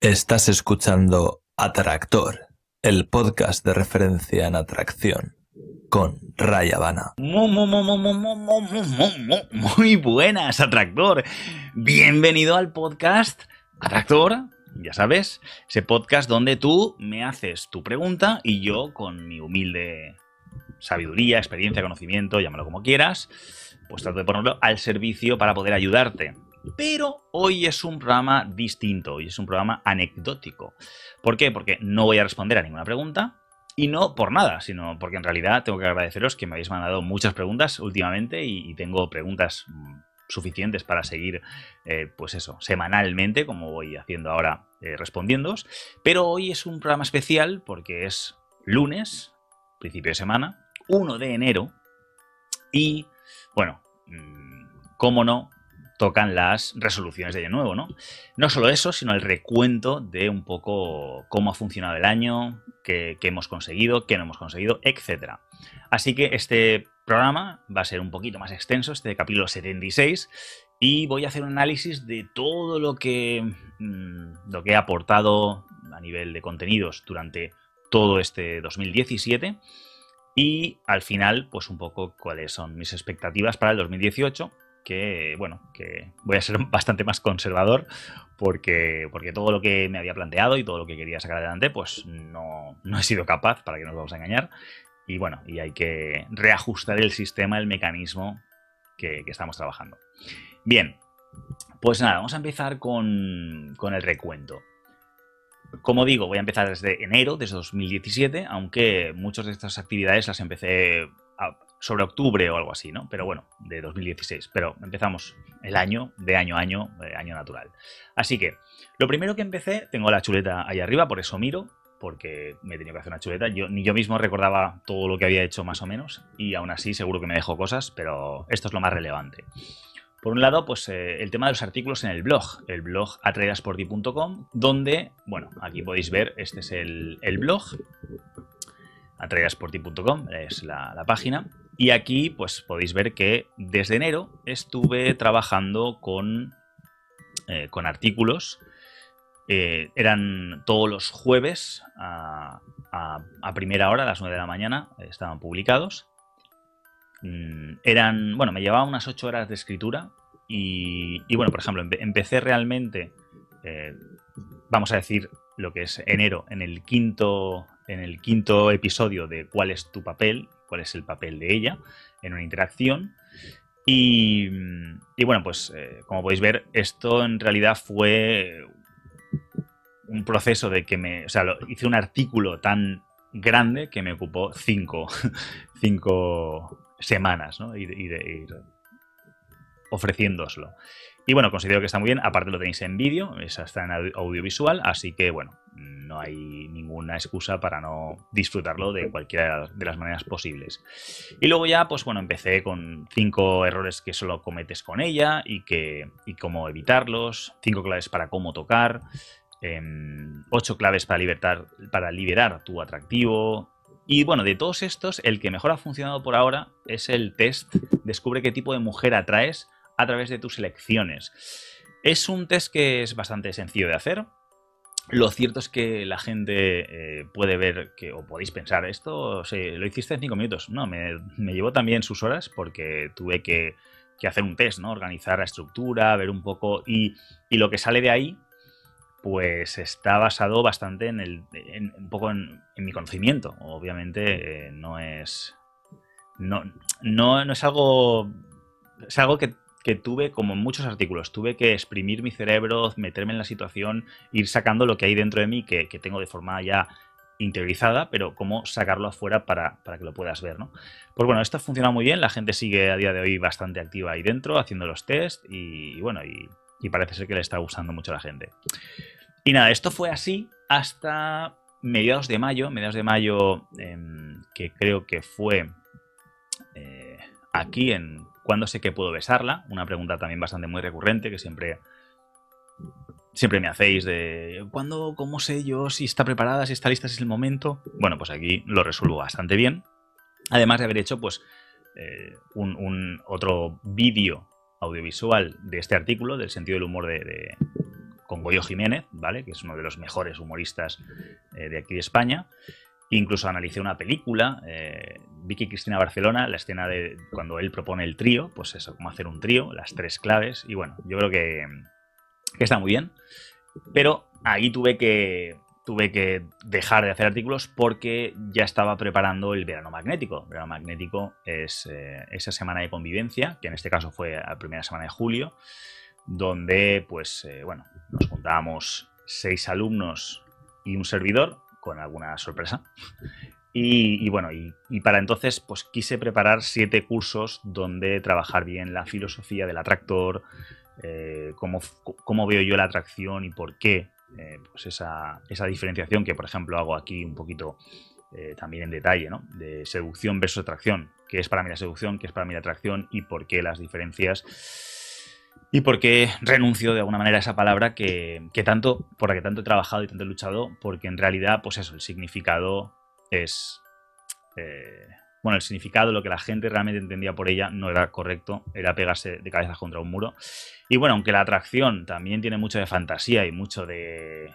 Estás escuchando Atractor, el podcast de referencia en atracción, con Raya Habana. Muy buenas, Atractor. Bienvenido al podcast Atractor. Ya sabes, ese podcast donde tú me haces tu pregunta y yo, con mi humilde sabiduría, experiencia, conocimiento, llámalo como quieras, pues trato de ponerlo al servicio para poder ayudarte. Pero hoy es un programa distinto, hoy es un programa anecdótico. ¿Por qué? Porque no voy a responder a ninguna pregunta. Y no por nada, sino porque en realidad tengo que agradeceros que me habéis mandado muchas preguntas últimamente y, tengo preguntas mm, suficientes para seguir, eh, pues eso, semanalmente, como voy haciendo ahora eh, respondiéndoos. Pero hoy es un programa especial porque es lunes, principio de semana, 1 de enero, y bueno, mm, cómo no, tocan las resoluciones de año nuevo, ¿no? No solo eso, sino el recuento de un poco cómo ha funcionado el año, qué, hemos conseguido, qué no hemos conseguido, etc. Así que este programa va a ser un poquito más extenso, este capítulo 76, y voy a hacer un análisis de todo lo que, mm, lo que he aportado a nivel de contenidos durante todo este 2017 y al final, pues un poco cuáles son mis expectativas para el 2018 que, bueno, que voy a ser bastante más conservador porque, porque todo lo que me había planteado y todo lo que quería sacar adelante, pues no, he sido capaz, para que nos vamos a engañar. Y bueno, y hay que reajustar el sistema, el mecanismo que, estamos trabajando. Bien, pues nada, vamos a empezar con, con el recuento. Como digo, voy a empezar desde enero, desde 2017, aunque muchas de estas actividades las empecé sobre octubre o algo así, ¿no? Pero bueno, de 2016. Pero empezamos el año, de año a año, año natural. Así que, lo primero que empecé, tengo la chuleta ahí arriba, por eso miro, porque me he tenido que hacer una chuleta. Yo, ni yo mismo recordaba todo lo que había hecho más o menos, y aún así seguro que me dejo cosas, pero esto es lo más relevante. Por un lado, pues eh, el tema de los artículos en el blog, el blog atrayasporti.com, donde, bueno, aquí podéis ver, este es el, blog, atrayasporti.com es la página, y aquí pues podéis ver que desde enero estuve trabajando con, eh, con artículos. Eh, eran todos los jueves a, primera hora, a las 9 de la mañana, estaban publicados. Mm, eran, bueno, me llevaba unas 8 horas de escritura y, bueno, por ejemplo, empecé realmente, eh, vamos a decir, lo que es enero, en el quinto, en el quinto episodio de ¿Cuál es tu papel? Cuál es el papel de ella en una interacción. Y, bueno, pues eh, como podéis ver, esto en realidad fue un proceso de que me. O sea, hice un artículo tan grande que me ocupó cinco, semanas, ¿no? Y, de, ir ofreciéndoslo. Y bueno, considero que está muy bien. Aparte lo tenéis en vídeo, esa está en audiovisual, así que bueno, no hay ninguna excusa para no disfrutarlo de cualquiera de las maneras posibles. Y luego ya, pues bueno, empecé con cinco errores que solo cometes con ella y, que, y cómo evitarlos, cinco claves para cómo tocar, em, ocho claves para, libertar, para liberar tu atractivo, y bueno, de todos estos, el que mejor ha funcionado por ahora es el test Descubre qué tipo de mujer atraes a través de tus elecciones. Es un test que es bastante sencillo de hacer. Lo cierto es que la gente eh, puede ver que, o podéis pensar, esto lo hiciste en cinco minutos. No, me, llevó también sus horas porque tuve que, hacer un test, ¿no? Organizar la estructura, ver un poco. Y, lo que sale de ahí, pues está basado bastante en el. un poco en, mi conocimiento. Obviamente eh, no es. No, no es algo. Es algo que que tuve, como en muchos artículos, tuve que exprimir mi cerebro, meterme en la situación, ir sacando lo que hay dentro de mí que, tengo de forma ya interiorizada, pero cómo sacarlo afuera para, que lo puedas ver, ¿no? Pues bueno, esto funciona muy bien, la gente sigue a día de hoy bastante activa ahí dentro, haciendo los test y, bueno, y, parece ser que le está gustando mucho a la gente. Y nada, esto fue así hasta mediados de mayo, mediados de mayo, em, que creo que fue eh, aquí en ¿Cuándo sé que puedo besarla? Una pregunta también bastante muy recurrente que siempre, siempre me hacéis de ¿cuándo, cómo sé yo si está preparada, si está lista, si es el momento? Bueno, pues aquí lo resuelvo bastante bien. Además de haber hecho pues eh, un, otro vídeo audiovisual de este artículo, del sentido del humor de, con Goyo Jiménez, ¿vale? Que es uno de los mejores humoristas eh, de aquí de España. Incluso analicé una película, eh, Vicky Cristina Barcelona, la escena de cuando él propone el trío, pues eso, cómo hacer un trío, las tres claves. Y bueno, yo creo que, está muy bien. Pero ahí tuve que, tuve que dejar de hacer artículos porque ya estaba preparando el verano magnético. Verano magnético es eh, esa semana de convivencia, que en este caso fue la primera semana de julio, donde pues eh, bueno, nos juntábamos seis alumnos y un servidor con alguna sorpresa. Y, bueno, y, para entonces pues quise preparar siete cursos donde trabajar bien la filosofía del atractor, eh, cómo, cómo, veo yo la atracción y por qué eh, pues esa, diferenciación que, por ejemplo, hago aquí un poquito eh, también en detalle, ¿no? De seducción versus atracción. ¿Qué es para mí la seducción? ¿Qué es para mí la atracción? ¿Y por qué las diferencias? ¿Y por qué renuncio de alguna manera a esa palabra que, tanto, por la que tanto he trabajado y tanto he luchado? Porque en realidad, pues eso, el significado es... Eh, bueno, el significado, lo que la gente realmente entendía por ella no era correcto, era pegarse de cabeza contra un muro. Y bueno, aunque la atracción también tiene mucho de fantasía y mucho de,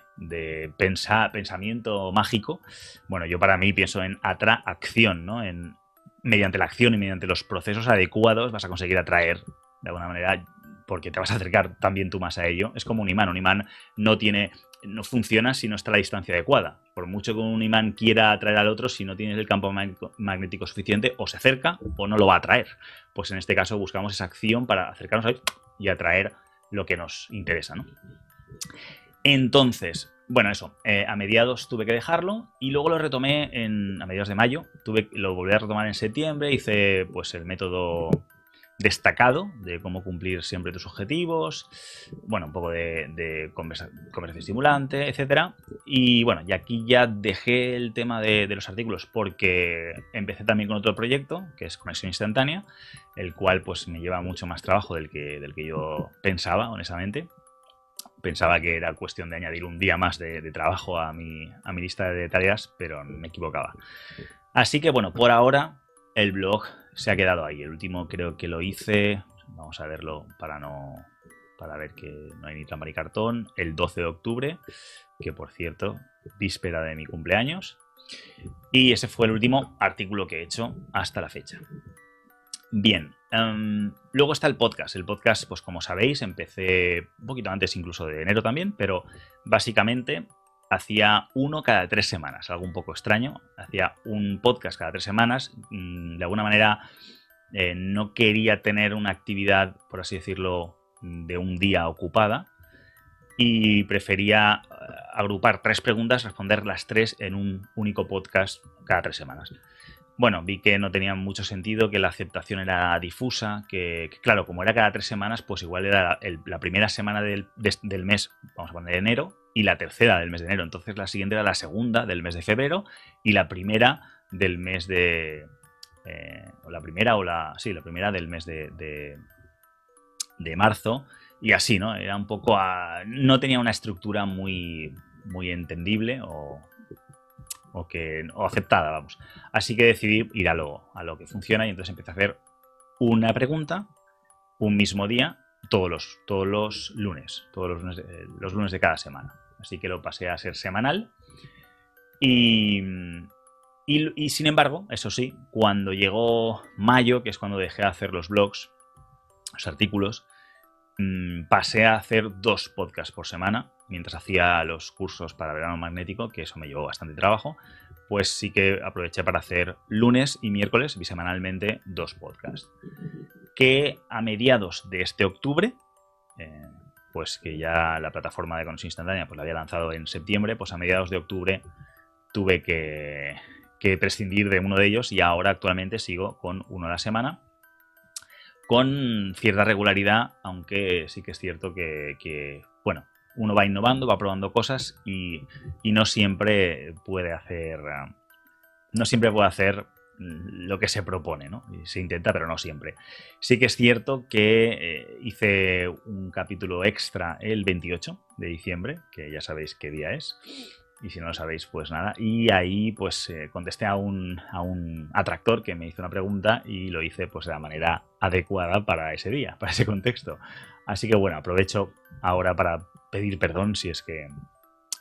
pensamiento mágico, bueno, yo para mí pienso en atracción, ¿no? En, mediante la acción y mediante los procesos adecuados vas a conseguir atraer de alguna manera porque te vas a acercar también tú más a ello. Es como un imán, un imán no tiene no funciona si no está a la distancia adecuada. Por mucho que un imán quiera atraer al otro, si no tienes el campo magnético suficiente, o se acerca o no lo va a atraer. Pues en este caso buscamos esa acción para acercarnos a él y atraer lo que nos interesa. ¿no? Entonces, bueno, eso, eh, a mediados tuve que dejarlo y luego lo retomé a mediados de mayo, tuve, lo volví a retomar en septiembre, hice pues el método destacado de cómo cumplir siempre tus objetivos, bueno, un poco de, conversación estimulante, etcétera. Y bueno, y aquí ya dejé el tema de, los artículos porque empecé también con otro proyecto, que es Conexión Instantánea, el cual pues me lleva mucho más trabajo del que, del que yo pensaba, honestamente. Pensaba que era cuestión de añadir un día más de, trabajo a mi, a mi lista de tareas, pero me equivocaba. Así que bueno, por ahora el blog se ha quedado ahí. El último creo que lo hice, vamos a verlo para no para ver que no hay ni trampa ni cartón, el 12 de octubre, que por cierto, víspera de mi cumpleaños. Y ese fue el último artículo que he hecho hasta la fecha. Bien, em, luego está el podcast. El podcast, pues como sabéis, empecé un poquito antes incluso de enero también, pero básicamente hacía uno cada tres semanas, algo un poco extraño. Hacía un podcast cada tres semanas. Mm, de alguna manera eh, no quería tener una actividad, por así decirlo, de un día ocupada y prefería eh, agrupar tres preguntas, responder las tres en un único podcast cada tres semanas. Bueno, vi que no tenía mucho sentido, que la aceptación era difusa, que, claro, como era cada tres semanas, pues igual era la primera semana del, del mes, vamos a poner enero, y la tercera del mes de enero. Entonces la siguiente era la segunda del mes de febrero y la primera del mes de... Eh, o la primera o la... Sí, la primera del mes de, de, marzo. Y así, ¿no? Era un poco... no tenía una estructura muy, muy entendible o, o, que, o aceptada, vamos. Así que decidí ir a lo, a lo que funciona y entonces empecé a hacer una pregunta un mismo día todos los, todos los lunes, todos los lunes, los lunes de cada semana así que lo pasé a ser semanal. Y, y, sin embargo, eso sí, cuando llegó mayo, que es cuando dejé de hacer los blogs, los artículos, mm, pasé a hacer dos podcasts por semana, mientras hacía los cursos para verano magnético, que eso me llevó bastante trabajo, pues sí que aproveché para hacer lunes y miércoles, bisemanalmente, dos podcasts. Que a mediados de este octubre, eh, pues que ya la plataforma de conexión instantánea pues la había lanzado en septiembre, pues a mediados de octubre tuve que, prescindir de uno de ellos y ahora actualmente sigo con uno a la semana con cierta regularidad, aunque sí que es cierto que, bueno, uno va innovando, va probando cosas y, y, no siempre puede hacer, no siempre puede hacer lo que se propone, ¿no? Se intenta, pero no siempre. Sí que es cierto que eh, hice un capítulo extra el 28 de diciembre, que ya sabéis qué día es, y si no lo sabéis, pues nada. Y ahí pues eh, contesté a un, a un atractor que me hizo una pregunta y lo hice pues de la manera adecuada para ese día, para ese contexto. Así que bueno, aprovecho ahora para pedir perdón si es que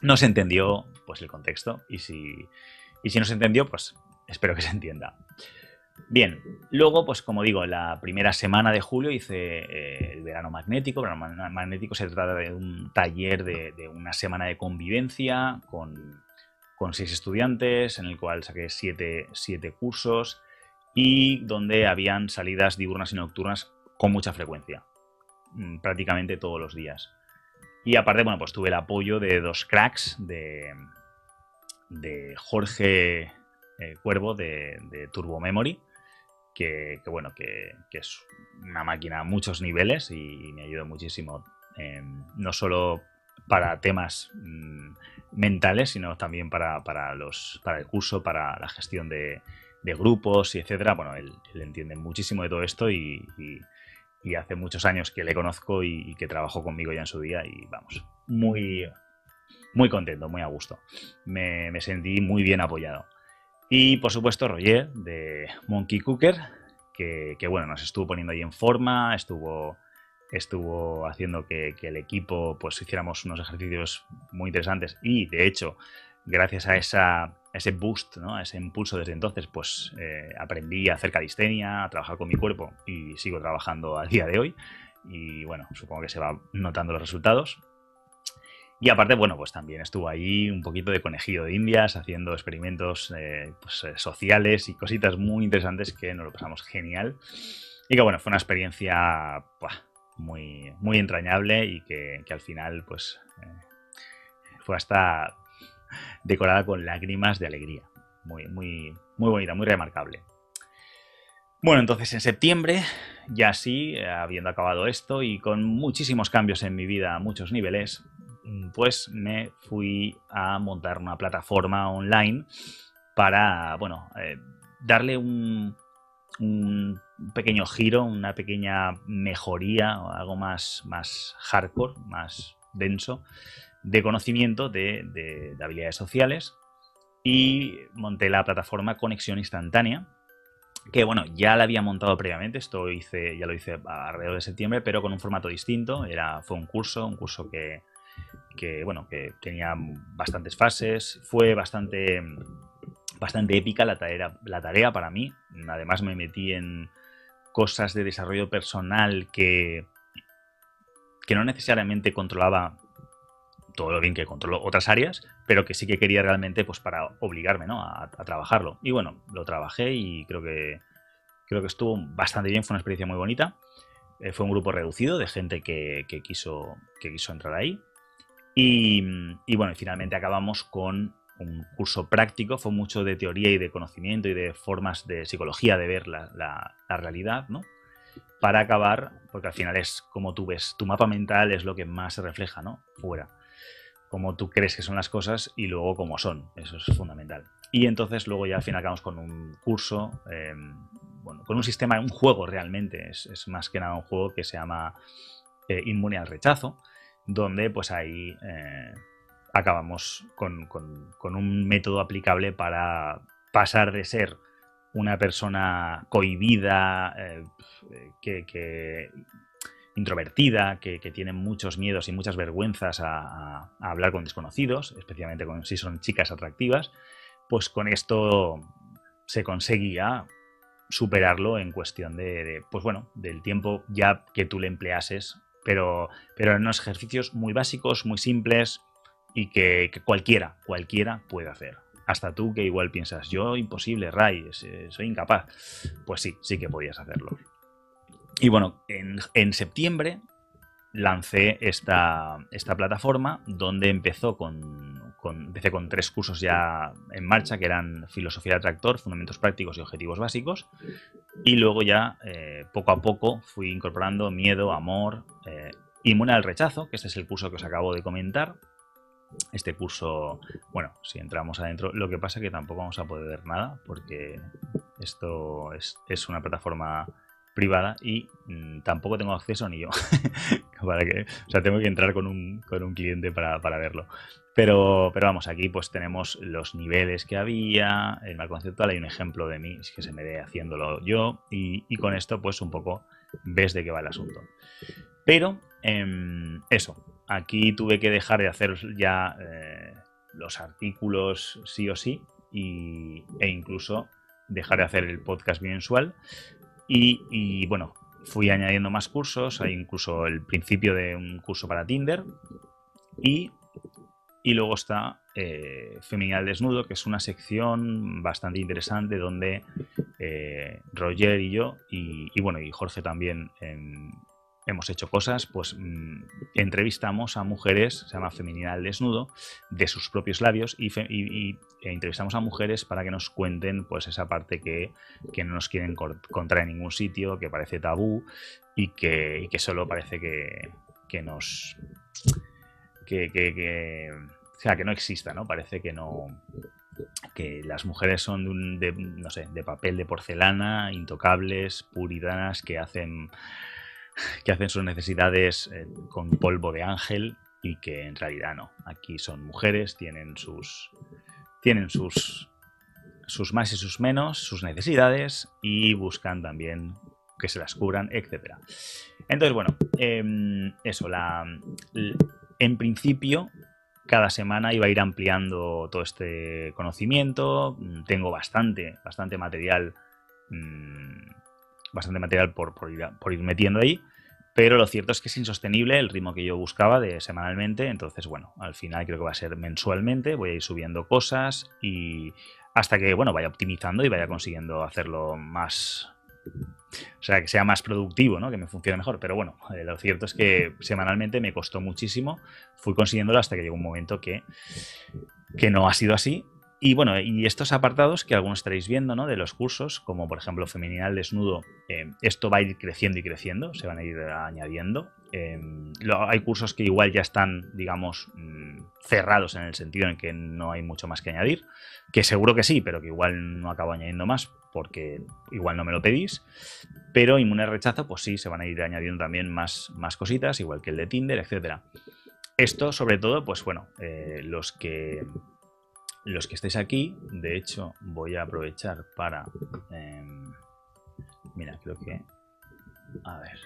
no se entendió pues el contexto y si, y si no se entendió, pues espero que se entienda. Bien, luego, pues como digo, la primera semana de julio hice eh, el verano magnético. El verano magnético se trata de un taller de, una semana de convivencia con, con, seis estudiantes, en el cual saqué siete, siete cursos y donde habían salidas diurnas y nocturnas con mucha frecuencia, mm, prácticamente todos los días. Y aparte, bueno, pues tuve el apoyo de dos cracks, de, de Jorge eh, Cuervo de, Turbo Memory, que, bueno, que, es una máquina a muchos niveles y me ayudó muchísimo, no solo para temas mm, mentales, sino también para, los, para el curso, para la gestión de, grupos y etcétera. Bueno, él, entiende muchísimo de todo esto y, hace muchos años que le conozco y, que trabajó conmigo ya en su día y vamos, muy, muy contento, muy a gusto. me sentí muy bien apoyado. Y por supuesto Roger de Monkey Cooker, que, bueno, nos estuvo poniendo ahí en forma, estuvo, estuvo haciendo que, el equipo pues hiciéramos unos ejercicios muy interesantes y de hecho, gracias a, esa, ese boost, ¿no? a ese impulso desde entonces, pues eh, aprendí a hacer calistenia, a trabajar con mi cuerpo y sigo trabajando al día de hoy. Y bueno, supongo que se va notando los resultados. Y aparte, bueno, pues también estuvo ahí un poquito de conejillo de indias, haciendo experimentos eh, pues, eh, sociales y cositas muy interesantes que nos lo pasamos genial. Y que bueno, fue una experiencia muy, muy entrañable y que, al final, pues, eh, fue hasta decorada con lágrimas de alegría. Muy, muy, muy bonita, muy remarcable. Bueno, entonces en septiembre, ya sí, habiendo acabado esto y con muchísimos cambios en mi vida a muchos niveles, pues me fui a montar una plataforma online para, bueno, eh, darle un, pequeño giro, una pequeña mejoría, algo más, más hardcore, más denso, de conocimiento de, de, habilidades sociales. Y monté la plataforma Conexión Instantánea, que bueno, ya la había montado previamente, esto hice, ya lo hice alrededor de septiembre, pero con un formato distinto, era, fue un curso, un curso que, que bueno, que tenía bastantes fases, fue bastante, bastante épica la tarea, la tarea para mí, además me metí en cosas de desarrollo personal que, que no necesariamente controlaba todo lo bien que controlo otras áreas, pero que sí que quería realmente pues para obligarme ¿no? a, trabajarlo. Y bueno, lo trabajé y creo que, creo que estuvo bastante bien, fue una experiencia muy bonita. Eh, fue un grupo reducido de gente que, que, quiso, que quiso entrar ahí. Y, bueno, finalmente acabamos con un curso práctico, fue mucho de teoría y de conocimiento y de formas de psicología de ver la, realidad, ¿no? Para acabar, porque al final es como tú ves, tu mapa mental es lo que más se refleja, ¿no? Fuera. Como tú crees que son las cosas y luego cómo son, eso es fundamental. Y entonces luego ya al final acabamos con un curso, em, bueno, con un sistema, un juego realmente, es, más que nada un juego que se llama eh, Inmune al Rechazo, donde pues ahí eh, acabamos con, un método aplicable para pasar de ser una persona cohibida, eh, que, introvertida, que, tiene muchos miedos y muchas vergüenzas a, hablar con desconocidos, especialmente con, si son chicas atractivas, pues con esto se conseguía superarlo en cuestión de, de, pues bueno, del tiempo ya que tú le empleases pero, pero en unos ejercicios muy básicos, muy simples y que, cualquiera, cualquiera puede hacer. Hasta tú que igual piensas, yo imposible, Ray, soy incapaz. Pues sí, sí que podías hacerlo. Y bueno, en, septiembre lancé esta, esta, plataforma donde empezó con, con, empecé con tres cursos ya en marcha que eran filosofía de tractor, fundamentos prácticos y objetivos básicos. Y luego ya eh, poco a poco fui incorporando miedo, amor, eh, inmune al rechazo, que este es el curso que os acabo de comentar. Este curso, bueno, si entramos adentro, lo que pasa es que tampoco vamos a poder ver nada porque esto es, una plataforma privada y mm, tampoco tengo acceso ni yo. para que, o sea, tengo que entrar con un, con un cliente para, para, verlo. Pero, pero vamos, aquí pues tenemos los niveles que había, el mal conceptual, hay un ejemplo de mí que se me ve haciéndolo yo y, y con esto pues un poco ves de qué va el asunto. Pero em, eso, aquí tuve que dejar de hacer ya eh, los artículos sí o sí y, e incluso dejar de hacer el podcast mensual. Y, y bueno, fui añadiendo más cursos, hay incluso el principio de un curso para Tinder y, y luego está eh, Feminal Desnudo, que es una sección bastante interesante donde eh, Roger y yo, y, bueno, y Jorge también hemos hecho cosas, pues mm, entrevistamos a mujeres, se llama Feminal Desnudo, de sus propios labios, y, e entrevistamos a mujeres para que nos cuenten pues esa parte que, no nos quieren encontrar en ningún sitio, que parece tabú y que, que solo parece que, que nos... que, que o sea, que no exista, ¿no? Parece que no. que las mujeres son de, no sé, de papel de porcelana, intocables, puritanas, que hacen. que hacen sus necesidades eh, con polvo de ángel y que en realidad no. Aquí son mujeres, tienen sus. tienen sus. sus más y sus menos, sus necesidades y buscan también que se las cubran, etc. Entonces, bueno, em, eso, la, en principio cada semana iba a ir ampliando todo este conocimiento. Mm, tengo bastante, bastante material. Mm, bastante material por, ir, metiendo ahí. Pero lo cierto es que es insostenible el ritmo que yo buscaba de semanalmente. Entonces, bueno, al final creo que va a ser mensualmente. Voy a ir subiendo cosas y hasta que, bueno, vaya optimizando y vaya consiguiendo hacerlo más, o sea, que sea más productivo, ¿no? Que me funcione mejor. Pero bueno, eh, lo cierto es que semanalmente me costó muchísimo. Fui consiguiéndolo hasta que llegó un momento que, que no ha sido así. Y bueno, y estos apartados que algunos estaréis viendo, ¿no? De los cursos, como por ejemplo Feminal Desnudo, eh, esto va a ir creciendo y creciendo, se van a ir añadiendo. Eh, hay cursos que igual ya están, digamos, mm, cerrados en el sentido en que no hay mucho más que añadir, que seguro que sí, pero que igual no acabo añadiendo más porque igual no me lo pedís. Pero inmune rechazo, pues sí, se van a ir añadiendo también más, más cositas, igual que el de Tinder, etcétera. Esto, sobre todo, pues bueno, eh, los que los que estéis aquí, de hecho, voy a aprovechar para. Em, mira, creo que. A ver.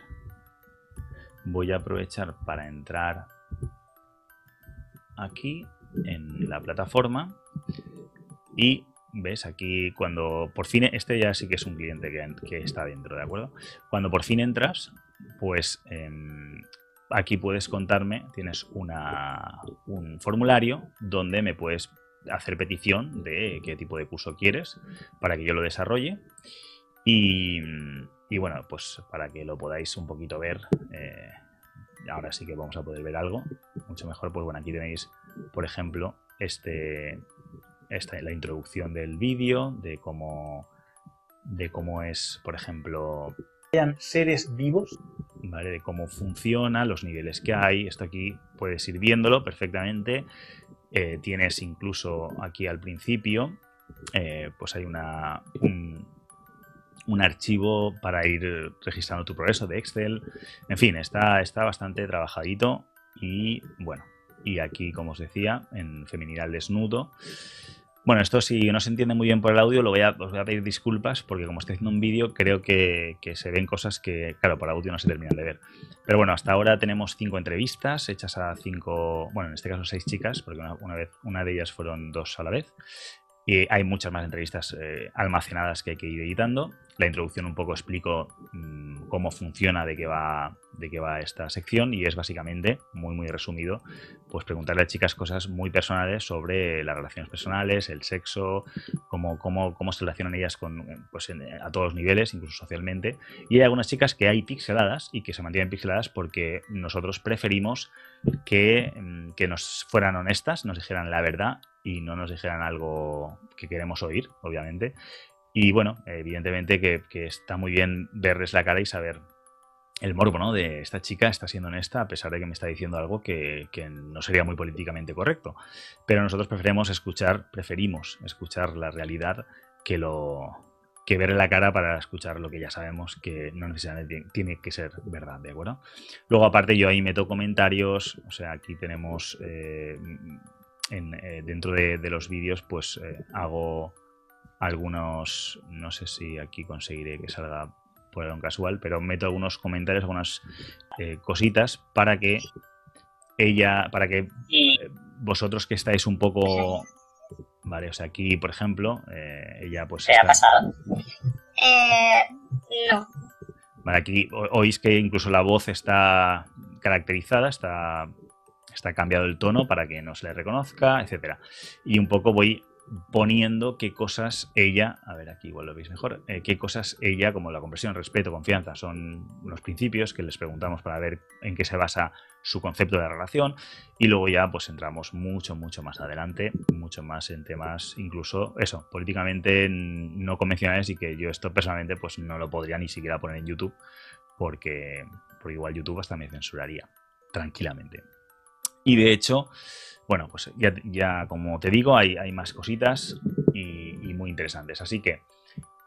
Voy a aprovechar para entrar aquí en la plataforma y ves aquí cuando por fin este ya sí que es un cliente que, está dentro de acuerdo cuando por fin entras pues em, aquí puedes contarme tienes una, un formulario donde me puedes hacer petición de qué tipo de curso quieres para que yo lo desarrolle y, bueno pues para que lo podáis un poquito ver eh, ahora sí que vamos a poder ver algo mucho mejor pues bueno aquí tenéis por ejemplo este esta la introducción del vídeo, de cómo, de cómo es, por ejemplo, seres vivos, ¿vale? De cómo funciona, los niveles que hay. Esto aquí puedes ir viéndolo perfectamente. Eh, tienes incluso aquí al principio, eh, pues hay una, un, archivo para ir registrando tu progreso de Excel. En fin, está, está bastante trabajadito y bueno. Y aquí, como os decía, en feminidad desnudo, bueno, esto si no se entiende muy bien por el audio, lo voy a, os voy a pedir disculpas porque como estoy haciendo un vídeo, creo que, se ven cosas que, claro, por audio no se terminan de ver. Pero bueno, hasta ahora tenemos cinco entrevistas hechas a cinco, bueno, en este caso seis chicas, porque una, vez, una de ellas fueron dos a la vez. Y hay muchas más entrevistas eh, almacenadas que hay que ir editando. La introducción un poco explico mm, cómo funciona, de qué, va, de qué va esta sección y es básicamente, muy muy resumido, pues preguntarle a chicas cosas muy personales sobre las relaciones personales, el sexo, cómo, cómo, cómo se relacionan ellas con, pues a todos los niveles, incluso socialmente. Y hay algunas chicas que hay pixeladas y que se mantienen pixeladas porque nosotros preferimos que, mm, que nos fueran honestas, nos dijeran la verdad y no nos dijeran algo que queremos oír, obviamente. Y bueno, evidentemente que, está muy bien verles la cara y saber el morbo, ¿no? De esta chica está siendo honesta a pesar de que me está diciendo algo que, no sería muy políticamente correcto. Pero nosotros preferimos escuchar, preferimos escuchar la realidad que lo que ver la cara para escuchar lo que ya sabemos que no necesariamente tiene que ser verdad, ¿de acuerdo? Luego, aparte, yo ahí meto comentarios, o sea, aquí tenemos eh, eh, dentro de, los vídeos pues eh, hago algunos, no sé si aquí conseguiré que salga por un casual, pero meto algunos comentarios, algunas eh, cositas para que ella, para que eh, vosotros que estáis un poco... Vale, o sea, aquí, por ejemplo, eh, ella pues ¿Qué ha pasado? Eh, no. Vale, aquí o- oís que incluso la voz está caracterizada, está, está cambiado el tono para que no se le reconozca, etcétera. Y un poco voy poniendo qué cosas ella, a ver aquí igual lo veis mejor, eh, qué cosas ella, como la compresión, respeto, confianza, son unos principios que les preguntamos para ver en qué se basa su concepto de relación y luego ya pues entramos mucho, mucho más adelante, mucho más en temas incluso eso, políticamente no convencionales y que yo esto personalmente pues no lo podría ni siquiera poner en YouTube porque, porque igual YouTube hasta me censuraría tranquilamente. Y de hecho, bueno, pues ya, como te digo, hay, hay más cositas y, y muy interesantes. Así que,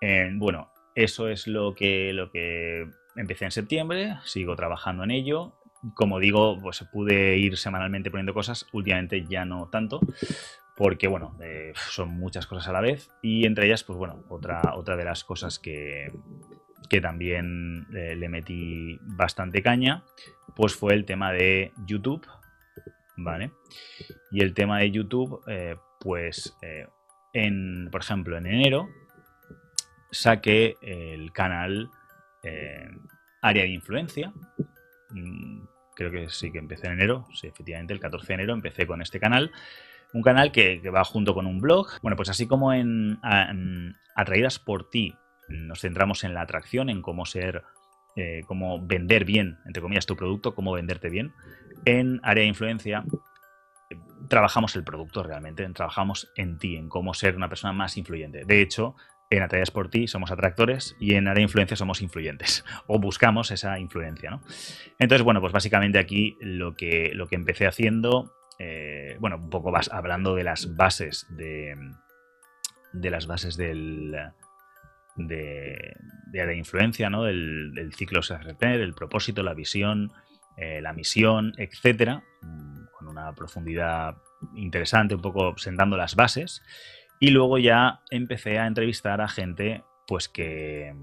eh, bueno, eso es lo que, lo que empecé en septiembre, sigo trabajando en ello. Como digo, pues pude ir semanalmente poniendo cosas, últimamente ya no tanto, porque bueno, eh, son muchas cosas a la vez y entre ellas, pues bueno, otra, otra de las cosas que, que también eh, le metí bastante caña, pues fue el tema de YouTube, ¿vale? Y el tema de YouTube, eh, pues, eh, en, por ejemplo, en enero saqué el canal eh, Área de Influencia. Mm, Creo que sí que empecé en enero, sí, efectivamente, el 14 de enero empecé con este canal. Un canal que, va junto con un blog. Bueno, pues así como en, en Atraídas por ti nos centramos en la atracción, en cómo ser, eh, cómo vender bien, entre comillas, tu producto, cómo venderte bien. En área de influencia trabajamos el producto realmente, trabajamos en ti, en cómo ser una persona más influyente. De hecho, en Atraídas por ti somos atractores y en área de influencia somos influyentes o buscamos esa influencia, ¿no? Entonces, bueno, pues básicamente aquí lo que, lo que empecé haciendo, eh, bueno, un poco vas hablando de las bases de, de las bases del, de, la influencia, ¿no? Del, ciclo Retener, el propósito, la visión, eh, la misión, etcétera, mm, con una profundidad interesante, un poco sentando las bases. Y luego ya empecé a entrevistar a gente pues que,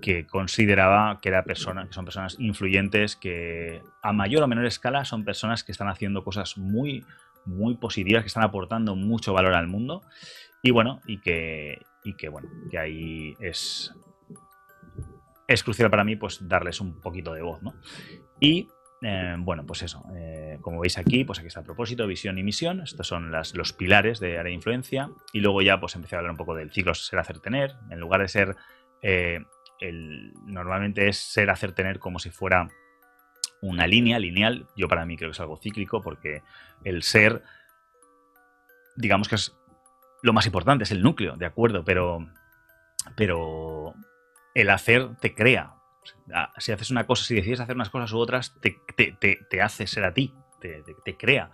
que consideraba que, era persona, que son personas influyentes, que a mayor o menor escala son personas que están haciendo cosas muy, muy positivas, que están aportando mucho valor al mundo. Y bueno, y que, y que bueno, que ahí es, es crucial para mí pues darles un poquito de voz, ¿no? Y eh, bueno, pues eso, eh, como veis aquí, pues aquí está el propósito, visión y misión. Estos son los pilares de área de influencia. Y luego ya pues empecé a hablar un poco del ciclo ser, hacer, tener. En lugar de ser, eh, el, normalmente es ser, hacer, tener como si fuera una línea lineal. Yo para mí creo que es algo cíclico porque el ser, digamos que es lo más importante, es el núcleo, de acuerdo, pero, pero el hacer te crea. Si haces una cosa, si decides hacer unas cosas u otras, te, te, te, te hace ser a ti, te, crea.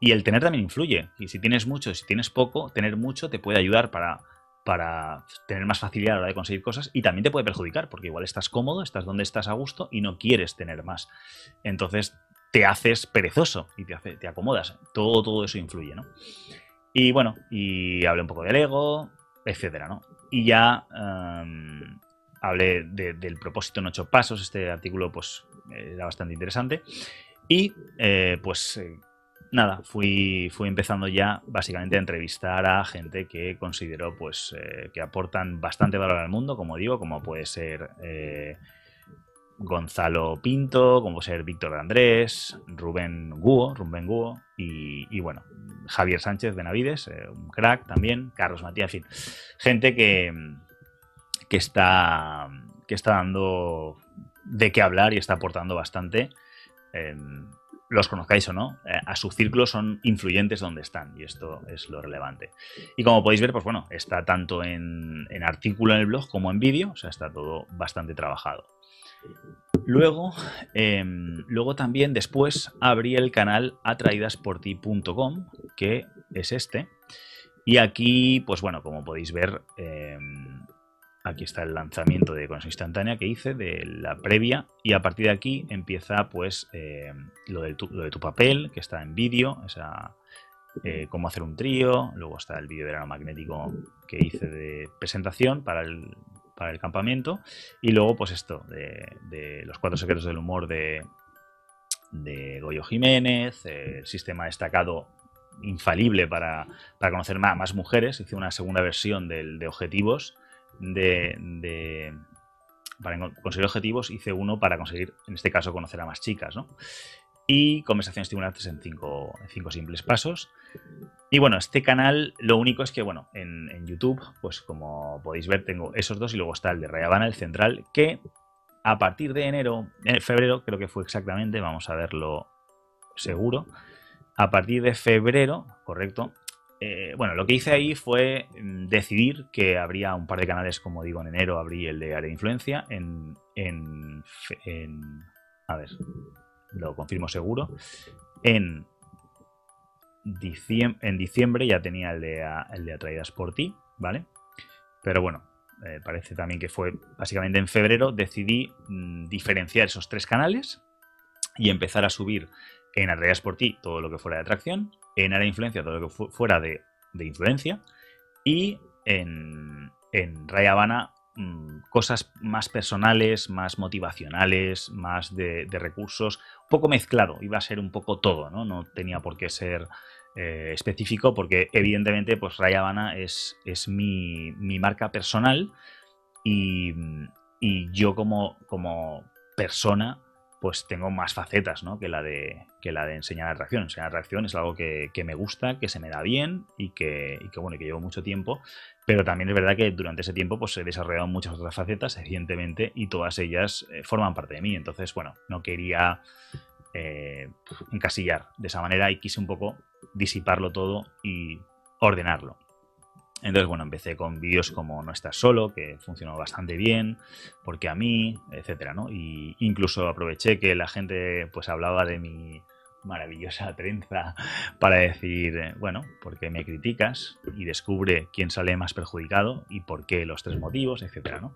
Y el tener también influye. Y si tienes mucho, si tienes poco, tener mucho te puede ayudar para, para tener más facilidad a la hora de conseguir cosas y también te puede perjudicar, porque igual estás cómodo, estás donde estás a gusto y no quieres tener más. Entonces te haces perezoso y te, hace, te acomodas. Todo, todo eso influye, ¿no? Y bueno, y hablé un poco del ego, etcétera, ¿no? Y ya um, hablé de, del propósito en ocho pasos. Este artículo, pues, era bastante interesante. Y, eh, pues, eh, nada, fui, fui empezando ya básicamente a entrevistar a gente que considero, pues, eh, que aportan bastante valor al mundo, como digo, como puede ser Gonzalo Pinto, como ser Víctor Andrés, Rubén Guo, Rubén Guo y, bueno, Javier Sánchez Benavides, eh, un crack también, Carlos Matías, en fin, gente que, que, está, que está dando de qué hablar y está aportando bastante. Eh, los conozcáis o no, eh, a su círculo son influyentes donde están y esto es lo relevante. Y como podéis ver, pues bueno, está tanto en, en artículo en el blog como en vídeo, o sea, está todo bastante trabajado. Luego, eh, luego también después abrí el canal atraídasporti.com, que es este. Y aquí, pues bueno, como podéis ver, eh, aquí está el lanzamiento de conexión instantánea que hice de la previa. Y a partir de aquí empieza pues eh, lo, de tu, papel, que está en vídeo, eh, cómo hacer un trío. Luego está el vídeo de magnético que hice de presentación para el, el campamento. Y luego, pues esto, de, los cuatro secretos del humor de, de Goyo Jiménez, el sistema destacado infalible para, para conocer más, más, mujeres. Hice una segunda versión del, de objetivos de, para conseguir objetivos. Hice uno para conseguir, en este caso, conocer a más chicas, ¿no? Y conversaciones estimulantes en cinco, cinco simples pasos. Y bueno, este canal, lo único es que, bueno, en, YouTube, pues como podéis ver, tengo esos dos y luego está el de Rayabana, el central, que a partir de enero, en febrero, creo que fue exactamente, vamos a verlo seguro, a partir de febrero, correcto, eh, bueno, lo que hice ahí fue mm, decidir que habría un par de canales, como digo, en enero abrí el de área de influencia, en, en, en a ver, lo confirmo seguro, en diciembre, en diciembre ya tenía el de, de Atraídas por ti, ¿vale? Pero bueno, eh, parece también que fue básicamente en febrero, decidí mmm, diferenciar esos tres canales y empezar a subir en Atraídas por ti todo lo que fuera de atracción, en área de influencia todo lo que fu fuera de, de, influencia y en, en Raya Habana mmm, cosas más personales, más motivacionales, más de, de, recursos, poco mezclado, iba a ser un poco todo, ¿no? No tenía por qué ser eh, específico porque evidentemente pues Raya Habana es, es mi, mi, marca personal y, y yo como, como persona pues tengo más facetas ¿no? que, la de, que la de enseñar atracción. Enseñar atracción es algo que, me gusta, que se me da bien y que, y que, bueno, que llevo mucho tiempo, pero también es verdad que durante ese tiempo pues, he desarrollado muchas otras facetas, evidentemente, y todas ellas eh, forman parte de mí. Entonces, bueno, no quería eh, encasillar de esa manera y quise un poco disiparlo todo y ordenarlo. Entonces, bueno, empecé con vídeos como No estás solo, que funcionó bastante bien, porque a mí, etcétera, ¿no? Y incluso aproveché que la gente pues hablaba de mi maravillosa trenza para decir, eh, bueno, ¿por qué me criticas? Y descubre quién sale más perjudicado y por qué los tres motivos, etcétera, ¿no?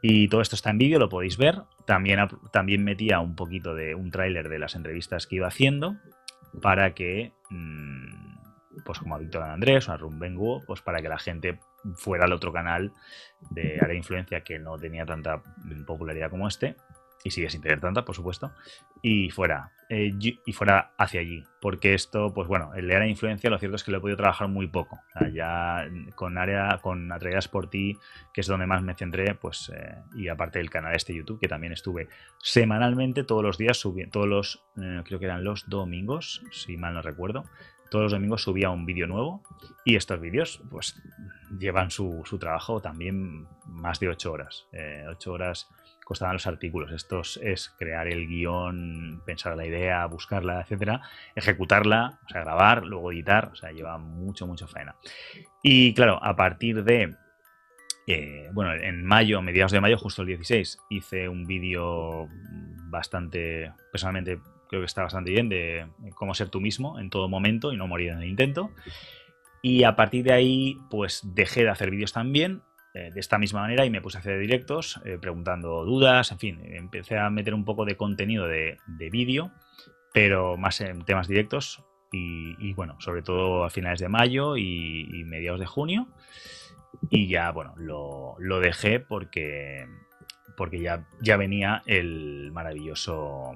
Y todo esto está en vídeo, lo podéis ver. También, también metía un poquito de un tráiler de las entrevistas que iba haciendo para que mmm, pues como a Víctor Andrés o a Rumbenguo, pues para que la gente fuera al otro canal de área de influencia que no tenía tanta popularidad como este, y sigue sin tener tanta, por supuesto, y fuera, eh, y fuera hacia allí. Porque esto, pues bueno, el de área de influencia, lo cierto es que lo he podido trabajar muy poco. O sea, ya con área, con Atraídas por ti, que es donde más me centré, pues, eh, y aparte del canal este YouTube, que también estuve semanalmente, todos los días, subiendo, todos los, eh, creo que eran los domingos, si mal no recuerdo, todos los domingos subía un vídeo nuevo y estos vídeos pues llevan su, su, trabajo también más de 8 horas. Eh, 8 horas costaban los artículos. Esto es crear el guion, pensar la idea, buscarla, etcétera, ejecutarla, o sea, grabar, luego editar, o sea, lleva mucho, mucho faena. Y claro, a partir de, eh, bueno, en mayo, mediados de mayo, justo el 16, hice un vídeo bastante, personalmente creo que está bastante bien, de cómo ser tú mismo en todo momento y no morir en el intento. Y a partir de ahí, pues dejé de hacer vídeos también, eh, de esta misma manera, y me puse a hacer directos, eh, preguntando dudas, en fin, empecé a meter un poco de contenido de, de vídeo, pero más en temas directos, y, bueno, sobre todo a finales de mayo y, y mediados de junio. Y ya, bueno, lo, lo dejé porque, porque ya, ya venía el maravilloso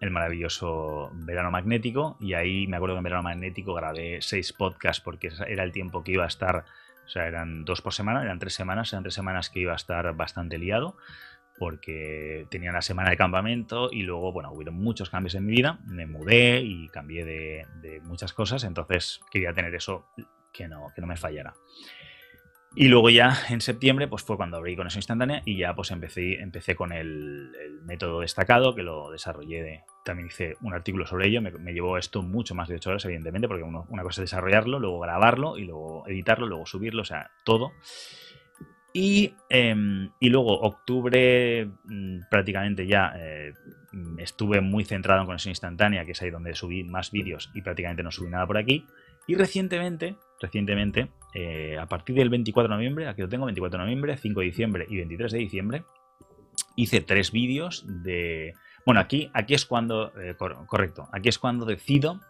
el maravilloso verano magnético y ahí me acuerdo que en verano magnético grabé seis podcasts porque era el tiempo que iba a estar, o sea, eran dos por semana, eran tres semanas, eran tres semanas que iba a estar bastante liado porque tenía una semana de campamento y luego, bueno, hubieron muchos cambios en mi vida, me mudé y cambié de, de muchas cosas, entonces quería tener eso que no, que no me fallara. Y luego ya en septiembre pues fue cuando abrí Conexión Instantánea y ya pues empecé, empecé con el, método destacado que lo desarrollé. De, también hice un artículo sobre ello. Me, llevó esto mucho más de 8 horas, evidentemente, porque una cosa es desarrollarlo, luego grabarlo y luego editarlo, luego subirlo, o sea, todo. Y, eh, y luego octubre mmm, prácticamente ya eh, estuve muy centrado en Conexión Instantánea, que es ahí donde subí más vídeos y prácticamente no subí nada por aquí. Y recientemente, recientemente, eh, a partir del 24 de noviembre, aquí lo tengo, 24 de noviembre, 5 de diciembre y 23 de diciembre, hice tres vídeos de... Bueno, aquí, aquí es cuando, eh, cor correcto, aquí es cuando decido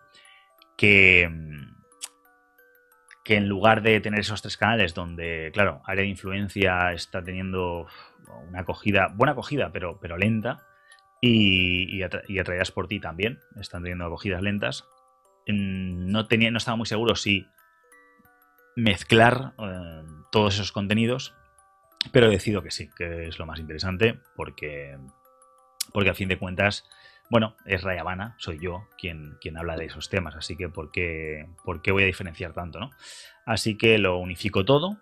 que, que en lugar de tener esos tres canales donde, claro, área de influencia está teniendo una acogida, buena acogida, pero, pero lenta, y, y, atraídas por ti también. Están teniendo acogidas lentas. Mm, no, tenía, no estaba muy seguro si mezclar eh, todos esos contenidos, pero decido que sí, que es lo más interesante, porque, porque a fin de cuentas, bueno, es Rayabana, soy yo quien, quien habla de esos temas, así que ¿por qué, ¿por qué voy a diferenciar tanto? ¿no? Así que lo unifico todo,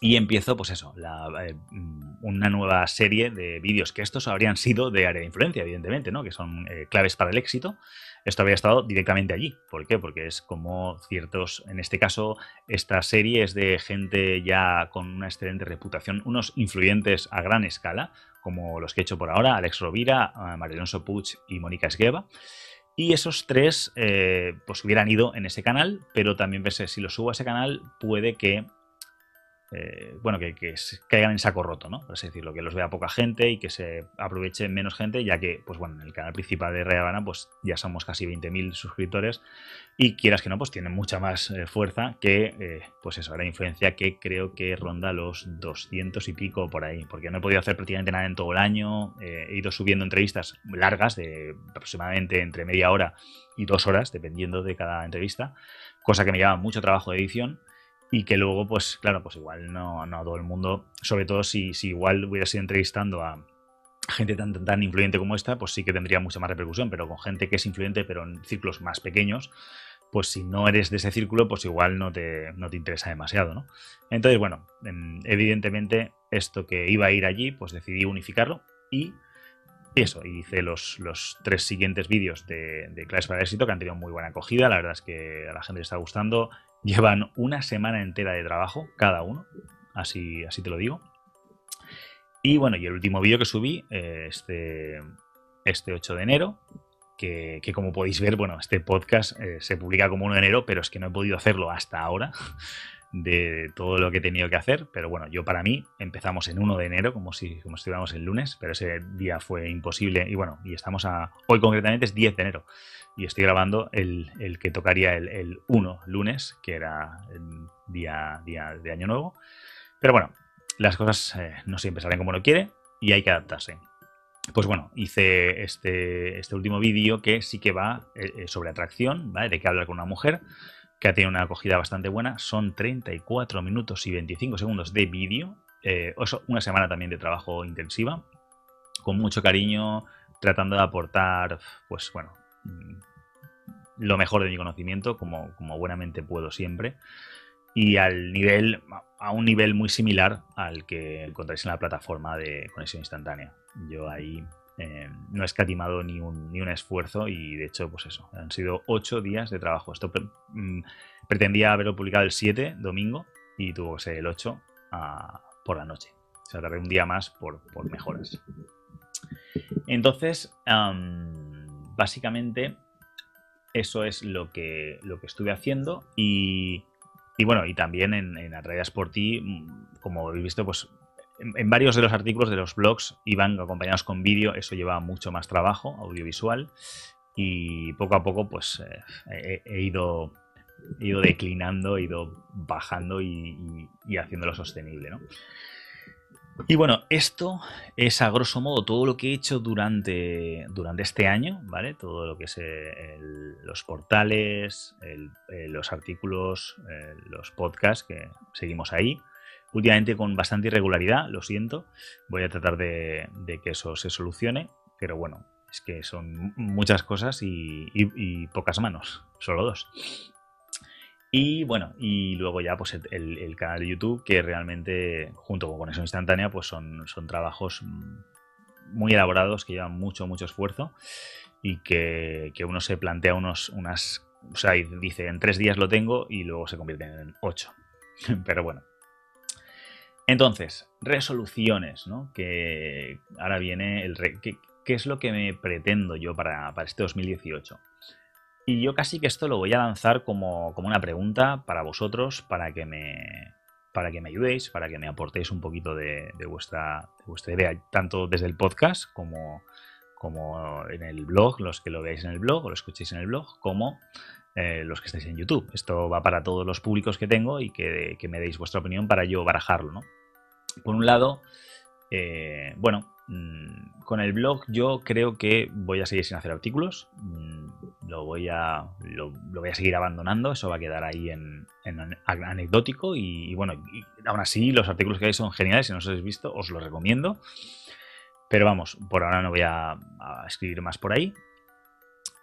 y empiezo, pues eso, eh, mm, una nueva serie de vídeos que estos habrían sido de área de influencia, evidentemente, ¿no? Que son eh, claves para el éxito. Esto habría estado directamente allí. ¿Por qué? Porque es como ciertos, en este caso, esta serie es de gente ya con una excelente reputación, unos influyentes a gran escala, como los que he hecho por ahora, Alex Rovira, Marilonso Puig y Mónica Esgueva. Y esos tres, eh, pues hubieran ido en ese canal, pero también pensé, si lo subo a ese canal, puede que eh, bueno, que, caigan en saco roto, ¿no? Por así decirlo, que los vea poca gente y que se aproveche menos gente, ya que, pues bueno, en el canal principal de Reagana, pues ya somos casi 20.000 suscriptores y quieras que no, pues tienen mucha más eh, fuerza que, eh, pues eso, la influencia que creo que ronda los 200 y pico por ahí, porque no he podido hacer prácticamente nada en todo el año, he ido subiendo entrevistas largas, de aproximadamente entre media hora y dos horas, dependiendo de cada entrevista, cosa que me lleva mucho trabajo de edición y que luego, pues claro, pues igual no, no todo el mundo, sobre todo si, si igual hubiera sido entrevistando a gente tan, tan, influyente como esta, pues sí que tendría mucha más repercusión, pero con gente que es influyente pero en círculos más pequeños, pues si no eres de ese círculo, pues igual no te, no te interesa demasiado, ¿no? Entonces, bueno, evidentemente esto que iba a ir allí, pues decidí unificarlo y eso, hice los, los tres siguientes vídeos de, de Clases para Éxito que han tenido muy buena acogida, la verdad es que a la gente le está gustando, Llevan una semana entera de trabajo cada uno, así, así te lo digo. Y bueno, y el último vídeo que subí, eh, este, este 8 de enero, que, como podéis ver, bueno, este podcast eh, se publica como 1 de enero, pero es que no he podido hacerlo hasta ahora de todo lo que he tenido que hacer. Pero bueno, yo para mí empezamos en 1 de enero, como si, como estuviéramos el lunes, pero ese día fue imposible. Y bueno, y estamos a. Hoy concretamente es 10 de enero y estoy grabando el, que tocaría el, 1 lunes, que era el día, día de Año Nuevo. Pero bueno, las cosas eh, no siempre salen como uno quiere y hay que adaptarse. Pues bueno, hice este, este último vídeo que sí que va eh, eh, sobre atracción, ¿vale? De que hablar con una mujer, que ha tenido una acogida bastante buena. Son 34 minutos y 25 segundos de vídeo. una semana también de trabajo intensiva, con mucho cariño, tratando de aportar, pues bueno, lo mejor de mi conocimiento, como, como buenamente puedo siempre, y al nivel, a un nivel muy similar al que encontráis en la plataforma de conexión instantánea. Yo ahí eh, no he escatimado ni un, ni un esfuerzo y de hecho, pues eso, han sido ocho días de trabajo. Esto mm, pretendía haberlo publicado el 7, domingo, y tuvo que ser el 8 ah, por la noche. O sea, tardé un día más por, por mejoras. Entonces, básicamente eso es lo que, lo que estuve haciendo y, bueno, y también en, en Atraídas por ti, mm, como habéis visto, pues en, varios de los artículos de los blogs iban acompañados con vídeo, eso lleva mucho más trabajo audiovisual y poco a poco pues eh, he, ido, ido declinando, he ido bajando y, y haciéndolo sostenible, ¿no? Y bueno, esto es a grosso modo todo lo que he hecho durante, durante este año, ¿vale? Todo lo que es eh, los portales, eh, los artículos, los podcasts que seguimos ahí. Últimamente con bastante irregularidad, lo siento. Voy a tratar de, que eso se solucione, pero bueno, es que son muchas cosas y pocas manos, solo dos. Y bueno, y luego ya pues el, canal de YouTube, que realmente, junto con Conexión Instantánea, pues son, son trabajos muy elaborados que llevan mucho, mucho esfuerzo y que, uno se plantea unos, unas, o sea, dice en tres días lo tengo y luego se convierte en ocho. Pero bueno. Entonces, resoluciones, ¿no? Que ahora viene el... ¿qué, ¿Qué es lo que me pretendo yo para, para este 2018? Y yo casi que esto lo voy a lanzar como, una pregunta para vosotros, para que me, para que me ayudéis, para que me aportéis un poquito de, vuestra, vuestra idea, tanto desde el podcast como, como en el blog, los que lo veáis en el blog o lo escuchéis en el blog, como eh, los que estáis en YouTube. Esto va para todos los públicos que tengo y que, me deis vuestra opinión para yo barajarlo. ¿no? Por un lado, eh, bueno, mm, con el blog yo creo que voy a seguir sin hacer artículos. Mm, lo voy a, lo, voy a seguir abandonando. Eso va a quedar ahí en, anecdótico. Y, bueno, aún así los artículos que hay son geniales. Si no os habéis visto, os los recomiendo. Pero vamos, por ahora no voy a, escribir más por ahí.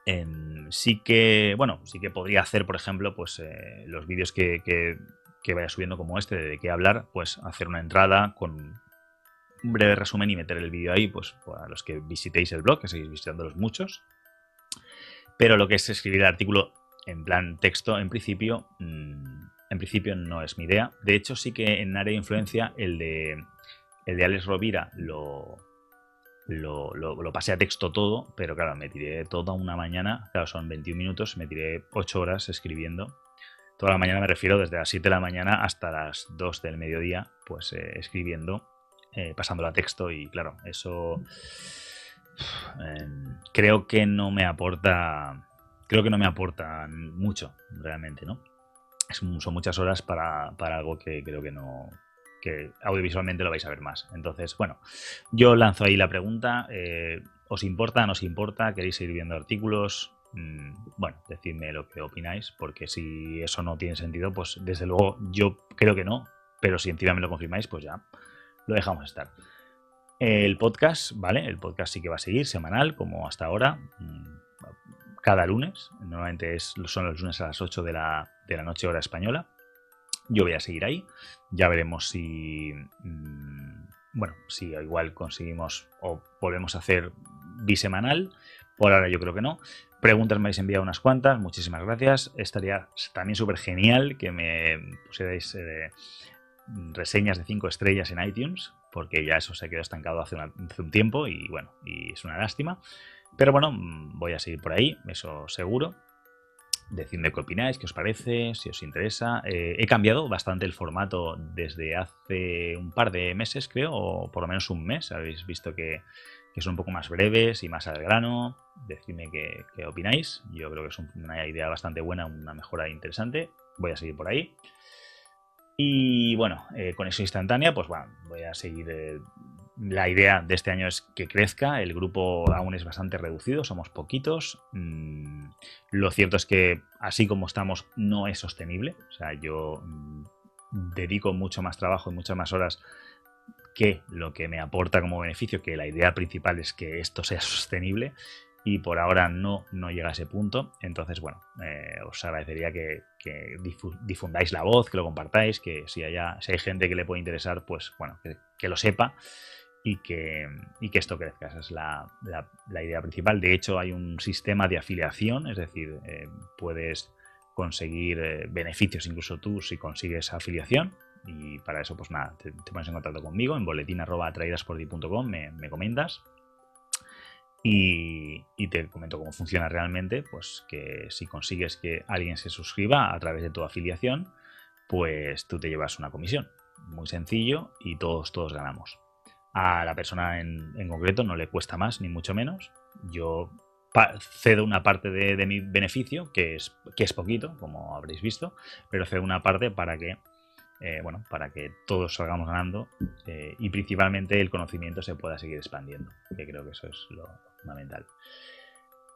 Em, sí que, bueno, sí que podría hacer, por ejemplo, pues eh, los vídeos que, que vaya subiendo como este, de qué hablar, pues hacer una entrada con un breve resumen y meter el vídeo ahí, pues para los que visitéis el blog, que seguís visitándolos muchos. Pero lo que es escribir el artículo en plan texto, en principio, mm, en principio no es mi idea. De hecho, sí que en área de influencia el de, el de Alex Rovira lo, lo, lo, pasé a texto todo, pero claro, me tiré toda una mañana, claro, son 21 minutos, me tiré 8 horas escribiendo toda la mañana me refiero desde las 7 de la mañana hasta las 2 del mediodía, pues eh, escribiendo, eh, pasándolo a texto y claro, eso em, creo que no me aporta, creo que no me aporta mucho realmente, ¿no? son muchas horas para, algo que creo que no, que audiovisualmente lo vais a ver más. Entonces, bueno, yo lanzo ahí la pregunta. Eh, ¿Os importa? ¿No os importa? ¿Queréis seguir viendo artículos? Mm, bueno, decidme lo que opináis, porque si eso no tiene sentido, pues desde luego yo creo que no, pero si encima me lo confirmáis, pues ya lo dejamos estar. El podcast, ¿vale? El podcast sí que va a seguir semanal, como hasta ahora, mm, cada lunes. Normalmente es, son los lunes a las 8 de la, de la noche hora española. Yo voy a seguir ahí. Ya veremos si, mm, bueno, si igual conseguimos o volvemos a hacer bisemanal. Por ahora yo creo que no. Preguntas me habéis enviado unas cuantas, muchísimas gracias. Estaría también súper genial que me pusierais eh, reseñas de 5 estrellas en iTunes, porque ya eso se quedó estancado hace, un tiempo y bueno, y es una lástima. Pero bueno, mm, voy a seguir por ahí, eso seguro. Decidme qué opináis, qué os parece, si os interesa. Eh, he cambiado bastante el formato desde hace un par de meses, creo, o por lo menos un mes. Habéis visto que que son un poco más breves y más al grano. Decidme qué, opináis. Yo creo que es una idea bastante buena, una mejora interesante. Voy a seguir por ahí. Y bueno, eh, con eso instantánea, pues bueno, voy a seguir. Eh, la idea de este año es que crezca. El grupo aún es bastante reducido, somos poquitos. Mm, lo cierto es que así como estamos, no es sostenible. O sea, yo mm, dedico mucho más trabajo y muchas más horas que lo que me aporta como beneficio, que la idea principal es que esto sea sostenible y por ahora no, no llega a ese punto. Entonces, bueno, eh, os agradecería que, difundáis la voz, que lo compartáis, que si, haya, si hay gente que le puede interesar, pues bueno, que, lo sepa y que, que, esto crezca. Esa es la, idea principal. De hecho, hay un sistema de afiliación, es decir, eh, puedes conseguir eh, beneficios incluso tú si consigues afiliación. Y para eso, pues nada, te, pones en contacto conmigo en boletín.traídasporti.com, me, me comentas. Y, te comento cómo funciona realmente, pues que si consigues que alguien se suscriba a través de tu afiliación, pues tú te llevas una comisión. Muy sencillo y todos, todos ganamos. A la persona en, concreto no le cuesta más ni mucho menos. Yo cedo una parte de, de, mi beneficio, que es, que es poquito, como habréis visto, pero cedo una parte para que eh, bueno, para que todos salgamos ganando eh, y principalmente el conocimiento se pueda seguir expandiendo, que creo que eso es lo fundamental.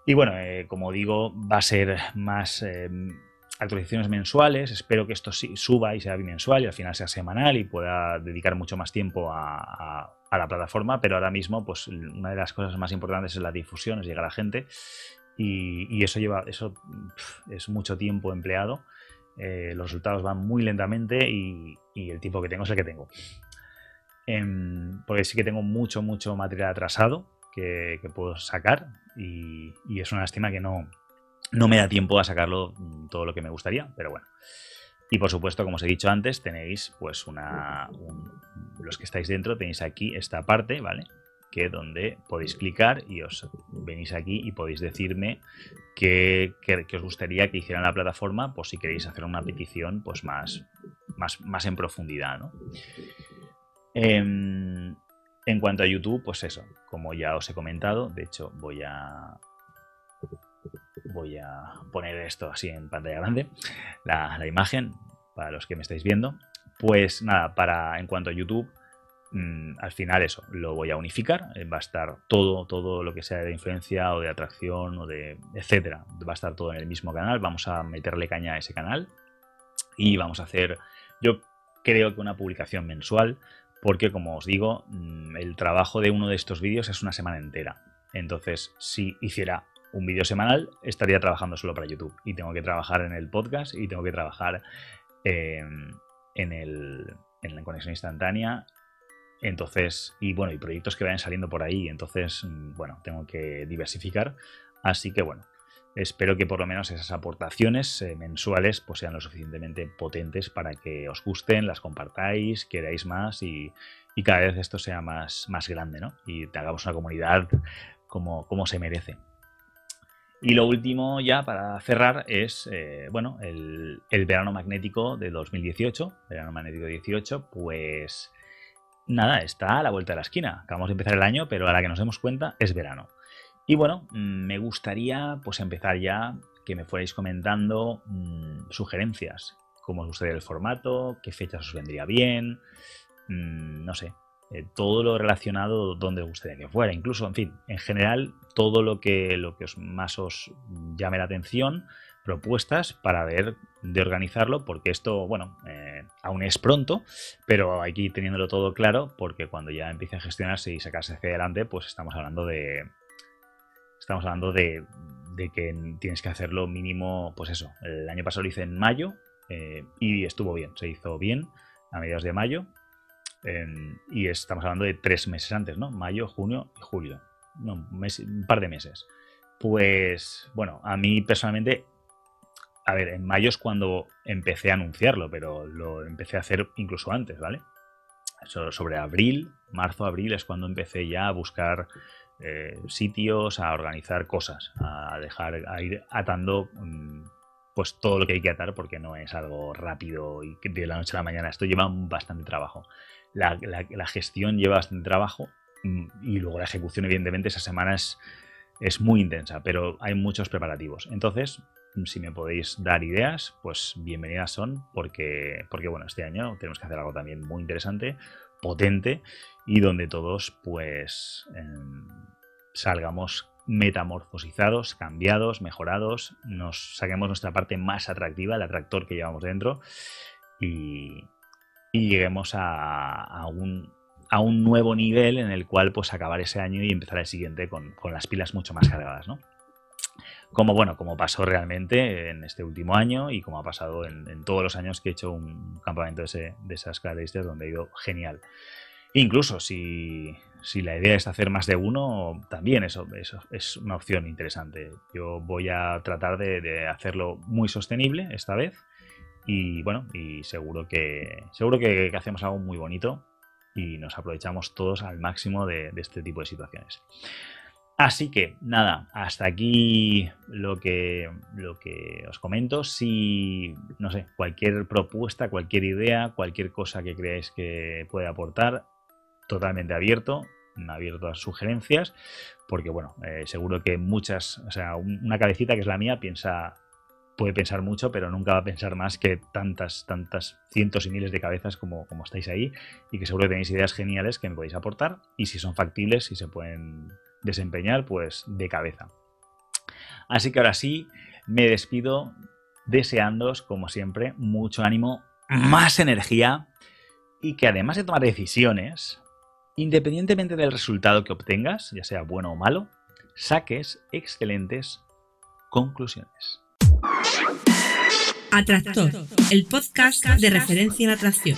Y bueno, eh, como digo, va a ser más actualizaciones mensuales. Espero que esto suba y sea bimensual y al final sea semanal y pueda dedicar mucho más tiempo a, la plataforma. Pero ahora mismo, pues una de las cosas más importantes es la difusión, es llegar a la gente. Y, y eso lleva, eso es mucho tiempo empleado eh, los resultados van muy lentamente y, el tiempo que tengo es el que tengo. Em, porque sí que tengo mucho, mucho material atrasado que, puedo sacar y, es una lástima que no, no me da tiempo a sacarlo todo lo que me gustaría, pero bueno. Y por supuesto, como os he dicho antes, tenéis pues una... los que estáis dentro tenéis aquí esta parte, ¿vale? Que donde podéis clicar y os venís aquí y podéis decirme qué, os gustaría que hiciera la plataforma, pues si queréis hacer una petición pues más, más, más en profundidad. Em, en, cuanto a YouTube, pues eso, como ya os he comentado, de hecho voy a voy a poner esto así en pantalla grande, la, la imagen, para los que me estáis viendo. Pues nada, para en cuanto a YouTube, al final eso, lo voy a unificar, eh, va a estar todo, todo lo que sea de influencia o de atracción o de etcétera, va a estar todo en el mismo canal, vamos a meterle caña a ese canal y vamos a hacer, yo creo que una publicación mensual, porque como os digo, mm, el trabajo de uno de estos vídeos es una semana entera. Entonces, si hiciera un vídeo semanal, estaría trabajando solo para YouTube. Y tengo que trabajar en el podcast y tengo que trabajar en, el, en la conexión instantánea. Entonces, y bueno, y proyectos que vayan saliendo por ahí. Entonces, mm, bueno, tengo que diversificar. Así que bueno, espero que por lo menos esas aportaciones eh, mensuales pues sean lo suficientemente potentes para que os gusten, las compartáis, queráis más y, cada vez esto sea más, más grande, ¿no? Y hagamos una comunidad como, como se merece. Y lo último ya para cerrar es, eh, bueno, el, verano magnético de 2018, verano magnético 18, pues nada, está a la vuelta de la esquina. Acabamos de empezar el año, pero a la que nos demos cuenta es verano. Y bueno, mm, me gustaría pues empezar ya que me fuerais comentando mm, sugerencias, cómo os gustaría el formato, qué fechas os vendría bien, mm, no sé, eh, todo lo relacionado donde os gustaría que fuera, incluso, en fin, en general, todo lo que, lo que os, más os llame la atención, propuestas para ver de organizarlo, porque esto, bueno, eh, aún es pronto, pero hay teniéndolo todo claro, porque cuando ya empiece a gestionarse y sacarse hacia adelante, pues estamos hablando de. Estamos hablando de, que tienes que hacerlo mínimo, pues eso. El año pasado lo hice en mayo eh, y estuvo bien, se hizo bien a mediados de mayo y estamos hablando de tres meses antes, ¿no? Mayo, junio y julio. No, un, par de meses. Pues, bueno, a mí personalmente, a ver, en mayo es cuando empecé a anunciarlo, pero lo empecé a hacer incluso antes, ¿vale? sobre abril, marzo, abril es cuando empecé ya a buscar eh, sitios, a organizar cosas, a dejar, a ir atando mm, pues todo lo que hay que atar porque no es algo rápido y de la noche a la mañana. Esto lleva bastante trabajo la, gestión lleva bastante trabajo mm, y luego la ejecución, evidentemente, esa semana es, muy intensa, pero hay muchos preparativos. Entonces, si me podéis dar ideas, pues bienvenidas son, porque, porque bueno, este año tenemos que hacer algo también muy interesante, potente y donde todos, pues, em, salgamos metamorfosizados, cambiados, mejorados, nos saquemos nuestra parte más atractiva, el atractor que llevamos dentro y, y lleguemos a, un, a un nuevo nivel en el cual pues acabar ese año y empezar el siguiente con, las pilas mucho más cargadas, ¿no? Como bueno, como pasó realmente en este último año y como ha pasado en, todos los años que he hecho un campamento de, esas características donde ha ido genial. Incluso si, la idea es hacer más de uno, también eso, eso es una opción interesante. Yo voy a tratar de hacerlo muy sostenible esta vez y bueno, y seguro que seguro que, hacemos algo muy bonito y nos aprovechamos todos al máximo de, este tipo de situaciones. Así que nada, hasta aquí lo que, lo que os comento. Si, no sé, cualquier propuesta, cualquier idea, cualquier cosa que creáis que puede aportar, totalmente abierto, abierto a sugerencias, porque bueno, eh, seguro que muchas, o sea, una cabecita que es la mía piensa puede pensar mucho, pero nunca va a pensar más que tantas, tantas cientos y miles de cabezas como, como estáis ahí y que seguro que tenéis ideas geniales que me podéis aportar y si son factibles, si se pueden desempeñar, pues de cabeza. Así que ahora sí, me despido deseándoos, como siempre, mucho ánimo, más energía y que además de tomar decisiones, independientemente del resultado que obtengas, ya sea bueno o malo, saques excelentes conclusiones. Atractor, el podcast de referencia en atracción.